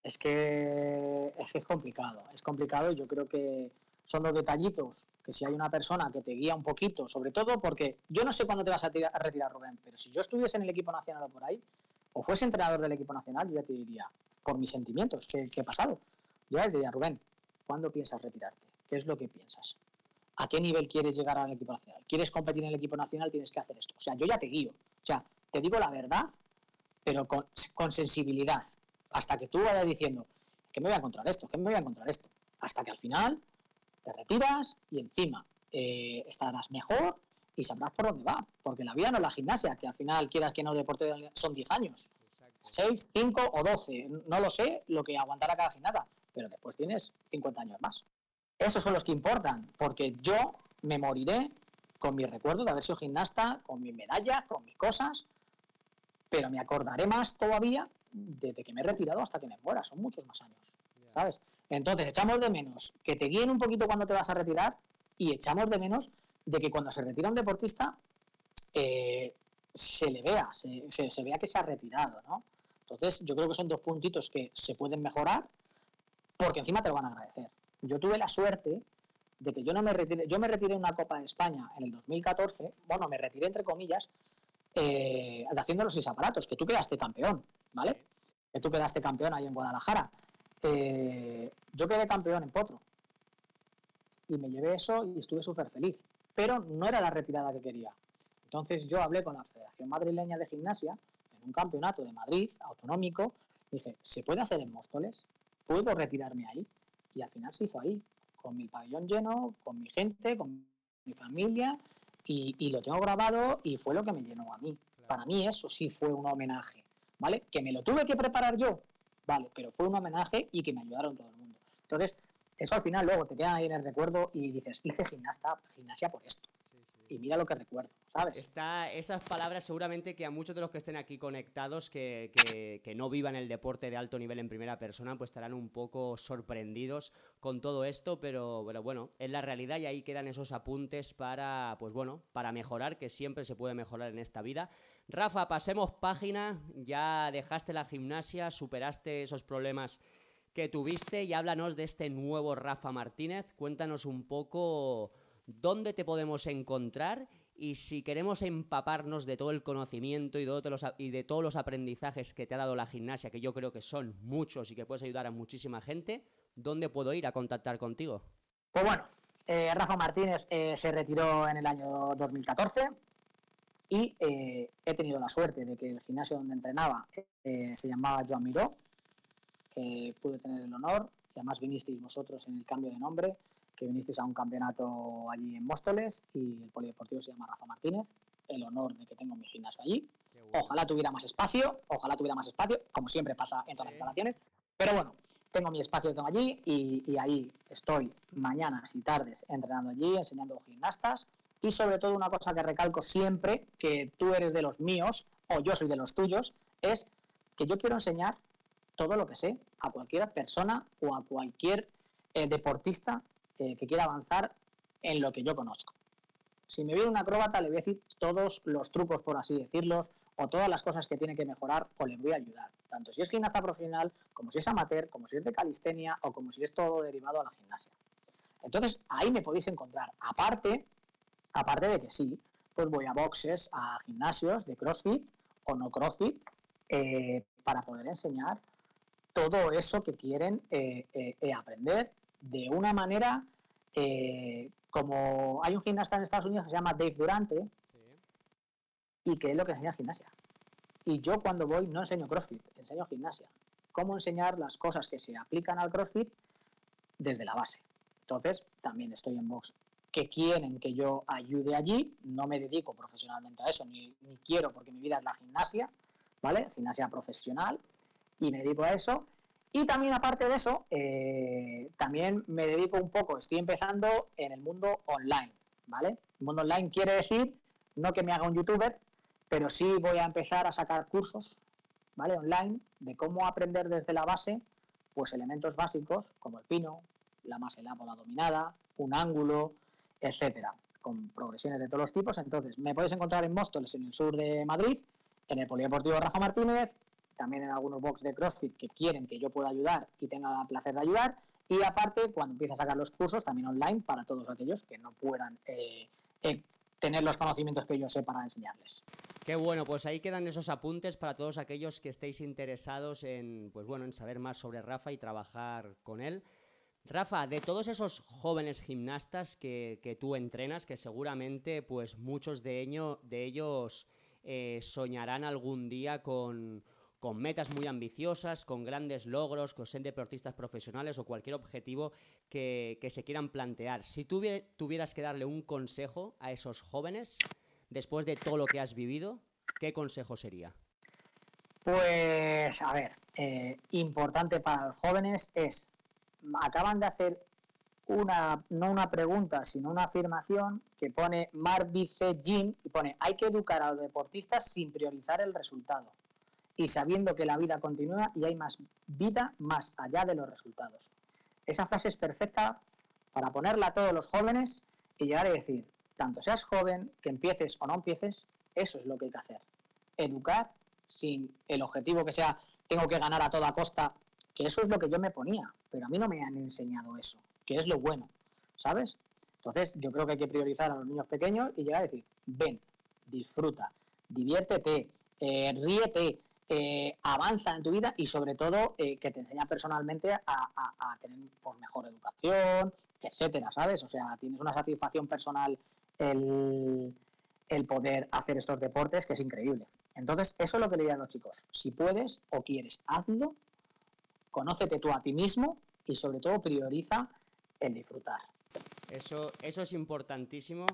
Speaker 2: Es que es, que es complicado, es complicado y yo creo que son los detallitos, que si hay una persona que te guía un poquito, sobre todo porque yo no sé cuándo te vas a, retirar, Rubén, pero si yo estuviese en el equipo nacional o por ahí, o fuese entrenador del equipo nacional, yo ya te diría, por mis sentimientos, ¿qué, qué ha pasado? Yo ya te diría, Rubén, ¿cuándo piensas retirarte? ¿Qué es lo que piensas? ¿A qué nivel quieres llegar al equipo nacional? ¿Quieres competir en el equipo nacional? Tienes que hacer esto. O sea, yo ya te guío. O sea, te digo la verdad pero con, con sensibilidad, hasta que tú vayas diciendo, que me voy a encontrar esto, que me voy a encontrar esto, hasta que al final te retiras y encima eh, estarás mejor y sabrás por dónde va, porque la vida no es la gimnasia, que al final quieras que no deporte son 10 años, 6, 5 o 12, no lo sé lo que aguantará cada gimnasta, pero después tienes 50 años más. Esos son los que importan, porque yo me moriré con mi recuerdo de haber sido gimnasta, con mis medallas, con mis cosas, pero me acordaré más todavía desde que me he retirado hasta que me muera, son muchos más años, ¿sabes? Entonces echamos de menos que te guíen un poquito cuando te vas a retirar y echamos de menos de que cuando se retira un deportista eh, se le vea, se, se, vea que se ha retirado, ¿no? Entonces yo creo que son dos puntitos que se pueden mejorar porque encima te lo van a agradecer. Yo tuve la suerte de que yo no me retiré, yo me retiré en una Copa de España en el 2014, bueno, me retiré entre comillas, eh, haciendo los seis aparatos, que tú quedaste campeón, ¿vale? Que tú quedaste campeón ahí en Guadalajara. Eh, yo quedé campeón en Potro. Y me llevé eso y estuve súper feliz. Pero no era la retirada que quería. Entonces yo hablé con la Federación Madrileña de Gimnasia en un campeonato de Madrid autonómico. Dije, ¿se puede hacer en Móstoles? ¿Puedo retirarme ahí? Y al final se hizo ahí, con mi pabellón lleno, con mi gente, con mi familia. Y, y lo tengo grabado y fue lo que me llenó a mí. Para mí eso sí fue un homenaje, ¿vale? Que me lo tuve que preparar yo, vale, pero fue un homenaje y que me ayudaron todo el mundo. Entonces, eso al final luego te queda ahí en el recuerdo y dices, hice gimnasta, gimnasia por esto. Y mira lo que recuerdo, ¿sabes?
Speaker 1: Está, esas palabras seguramente que a muchos de los que estén aquí conectados, que, que, no vivan el deporte de alto nivel en primera persona, pues estarán un poco sorprendidos con todo esto, pero, pero bueno, es la realidad y ahí quedan esos apuntes para, pues bueno, para mejorar, que siempre se puede mejorar en esta vida. Rafa, pasemos página, ya dejaste la gimnasia, superaste esos problemas que tuviste y háblanos de este nuevo Rafa Martínez. Cuéntanos un poco dónde te podemos encontrar y si queremos empaparnos de todo el conocimiento y de, todos los aprendizajes que te ha dado la gimnasia, que yo creo que son muchos y que puedes ayudar a muchísima gente, ¿dónde puedo ir a contactar contigo?
Speaker 2: Pues bueno, eh, Rafa Martínez eh, se retiró en el año 2014 y eh, he tenido la suerte de que el gimnasio donde entrenaba eh, se llamaba Joan Miró. pude tener el honor, y además vinisteis vosotros en el cambio de nombre, que vinisteis a un campeonato allí en Móstoles y el polideportivo se llama Rafa Martínez. El honor de que tengo mi gimnasio allí. Ojalá tuviera más espacio, ojalá tuviera más espacio, como siempre pasa en todas las instalaciones. Pero bueno, tengo mi espacio que tengo allí y, y ahí estoy mañanas y tardes entrenando allí, enseñando gimnastas y sobre todo una cosa que recalco siempre, que tú eres de los míos o yo soy de los tuyos, es que yo quiero enseñar todo lo que sé a cualquier persona o a cualquier eh, deportista eh, que quiera avanzar en lo que yo conozco. Si me viene un acróbata, le voy a decir todos los trucos, por así decirlos, o todas las cosas que tiene que mejorar, o le voy a ayudar. Tanto si es gimnasta profesional, como si es amateur, como si es de calistenia, o como si es todo derivado a la gimnasia. Entonces, ahí me podéis encontrar. Aparte, Aparte de que sí, pues voy a boxes, a gimnasios de CrossFit o no CrossFit eh, para poder enseñar todo eso que quieren eh, eh, aprender de una manera como hay un gimnasta en Estados Unidos que se llama Dave Durante y que es lo que enseña gimnasia. Y yo cuando voy no enseño CrossFit, enseño gimnasia. Cómo enseñar las cosas que se aplican al CrossFit desde la base. Entonces, también estoy en box que quieren que yo ayude allí. No me dedico profesionalmente a eso, ni, quiero, porque mi vida es la gimnasia, ¿vale? Gimnasia profesional, y me dedico a eso. Y también, aparte de eso, eh, también me dedico un poco, estoy empezando en el mundo online, ¿vale? Mundo online quiere decir, no que me haga un youtuber, pero sí voy a empezar a sacar cursos, ¿vale? Online, de cómo aprender desde la base, pues elementos básicos, como el pino, la más o la dominada, un ángulo, etcétera, con progresiones de todos los tipos. Entonces, me podéis encontrar en Móstoles, en el sur de Madrid, en el Polideportivo Rafa Martínez, también en algunos box de CrossFit que quieren que yo pueda ayudar y tenga el placer de ayudar. Y aparte, cuando empiece a sacar los cursos, también online para todos aquellos que no puedan eh, eh, tener los conocimientos que yo sé para enseñarles.
Speaker 1: Qué bueno, pues ahí quedan esos apuntes para todos aquellos que estéis interesados en, pues bueno, en saber más sobre Rafa y trabajar con él. Rafa, de todos esos jóvenes gimnastas que, tú entrenas, que seguramente pues muchos de, de ellos eh, soñarán algún día con, con metas muy ambiciosas, con grandes logros, que sean deportistas profesionales o cualquier objetivo que, se quieran plantear. Si tuvieras que darle un consejo a esos jóvenes, después de todo lo que has vivido, ¿qué consejo sería?
Speaker 2: Pues, a ver, eh, importante para los jóvenes es, acaban de hacer una, no una pregunta, sino una afirmación que pone Marvice Jim y pone, hay que educar a los deportistas sin priorizar el resultado y sabiendo que la vida continúa y hay más vida más allá de los resultados. Esa frase es perfecta para ponerla a todos los jóvenes y llegar a decir, tanto seas joven, que empieces o no empieces, eso es lo que hay que hacer. Educar sin el objetivo que sea, tengo que ganar a toda costa, que eso es lo que yo me ponía, pero a mí no me han enseñado eso que es lo bueno, ¿sabes? Entonces, yo creo que hay que priorizar a los niños pequeños y llegar a decir, ven, disfruta, diviértete, eh, ríete, eh, avanza en tu vida y sobre todo eh, que te enseña personalmente a, tener pues, mejor educación, etcétera, ¿sabes? O sea, tienes una satisfacción personal el, el poder hacer estos deportes que es increíble. Entonces, eso es lo que le diría a los chicos. Si puedes o quieres, hazlo, conócete tú a ti mismo y sobre todo prioriza el disfrutar.
Speaker 1: Eso, eso es importantísimo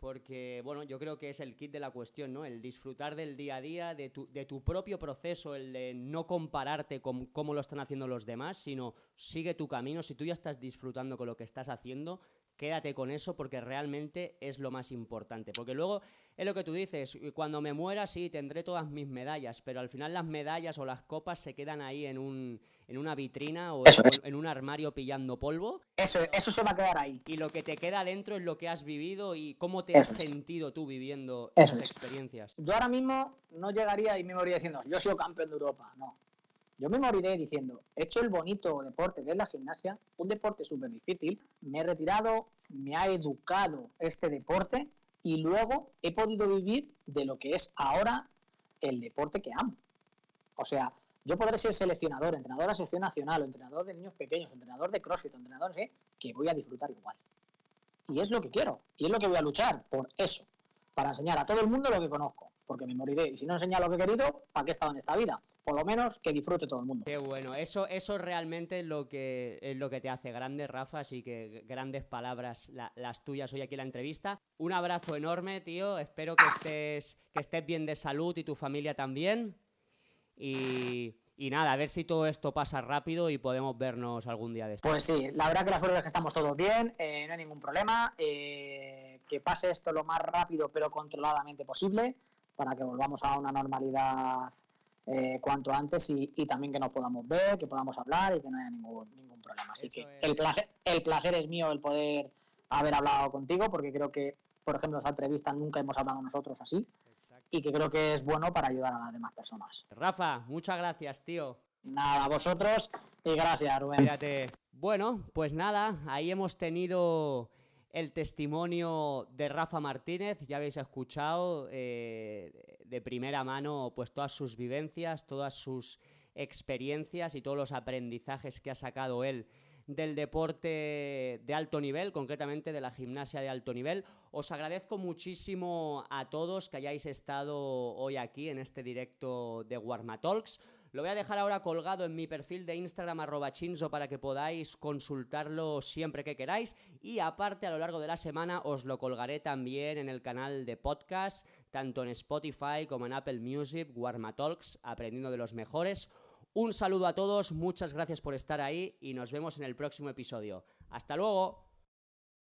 Speaker 1: porque, bueno, yo creo que es el kit de la cuestión, ¿no? El disfrutar del día a día, de tu, de tu propio proceso, el de no compararte con cómo lo están haciendo los demás, sino sigue tu camino. Si tú ya estás disfrutando con lo que estás haciendo, quédate con eso porque realmente es lo más importante. Porque luego es lo que tú dices, cuando me muera sí, tendré todas mis medallas, pero al final las medallas o las copas se quedan ahí en, un, en una vitrina o en, un armario pillando polvo.
Speaker 2: Eso, eso se va a quedar ahí.
Speaker 1: Y lo que te queda dentro es lo que has vivido y cómo te has sentido tú viviendo esas experiencias.
Speaker 2: Yo ahora mismo no llegaría y me moriría diciendo, yo soy campeón de Europa, no. Yo me moriré diciendo, he hecho el bonito deporte que la gimnasia, un deporte súper difícil, me he retirado, me ha educado este deporte y luego he podido vivir de lo que es ahora el deporte que amo. O sea, yo podré ser seleccionador, entrenador de la selección nacional, entrenador de niños pequeños, entrenador de CrossFit, entrenador, sé, que voy a disfrutar igual. Y es lo que quiero, y es lo que voy a luchar por eso, para enseñar a todo el mundo lo que conozco porque me moriré. Y si no enseña lo que he querido, ¿para qué he estado en esta vida? Por lo menos que disfrute todo el mundo.
Speaker 1: Qué bueno, eso, eso realmente es lo que, es lo que te hace grande, Rafa, así que grandes palabras las tuyas hoy aquí en la entrevista. Un abrazo enorme, tío, espero que estés, que estés bien de salud y tu familia también. Y, nada, a ver si todo esto pasa rápido y podemos vernos algún día de esto.
Speaker 2: Pues sí, la verdad que la suerte es que estamos todos bien, eh, no hay ningún problema. Eh, que pase esto lo más rápido pero controladamente posible para que volvamos a una normalidad eh, cuanto antes y, también que nos podamos ver, que podamos hablar y que no haya ningún, ningún problema. Así que el, placer, el placer es mío el poder haber hablado contigo, porque creo que, por ejemplo, en esta entrevista nunca hemos hablado nosotros así y que creo que es bueno para ayudar a las demás personas.
Speaker 1: Rafa, muchas gracias, tío.
Speaker 2: Nada, vosotros y gracias, Rubén.
Speaker 1: Fíjate. Bueno, pues nada, ahí hemos tenido el testimonio de Rafa Martínez, ya habéis escuchado eh, de primera mano pues todas sus vivencias, todas sus experiencias y todos los aprendizajes que ha sacado él del deporte de alto nivel, concretamente de la gimnasia de alto nivel. Os agradezco muchísimo a todos que hayáis estado hoy aquí en este directo de Warmatalks. Lo voy a dejar ahora colgado en mi perfil de Instagram arroba chinzo para que podáis consultarlo siempre que queráis y aparte a lo largo de la semana os lo colgaré también en el canal de podcast, tanto en Spotify como en Apple Music, Warma Talks, aprendiendo de los mejores. Un saludo a todos, muchas gracias por estar ahí y nos vemos en el próximo episodio. ¡Hasta luego!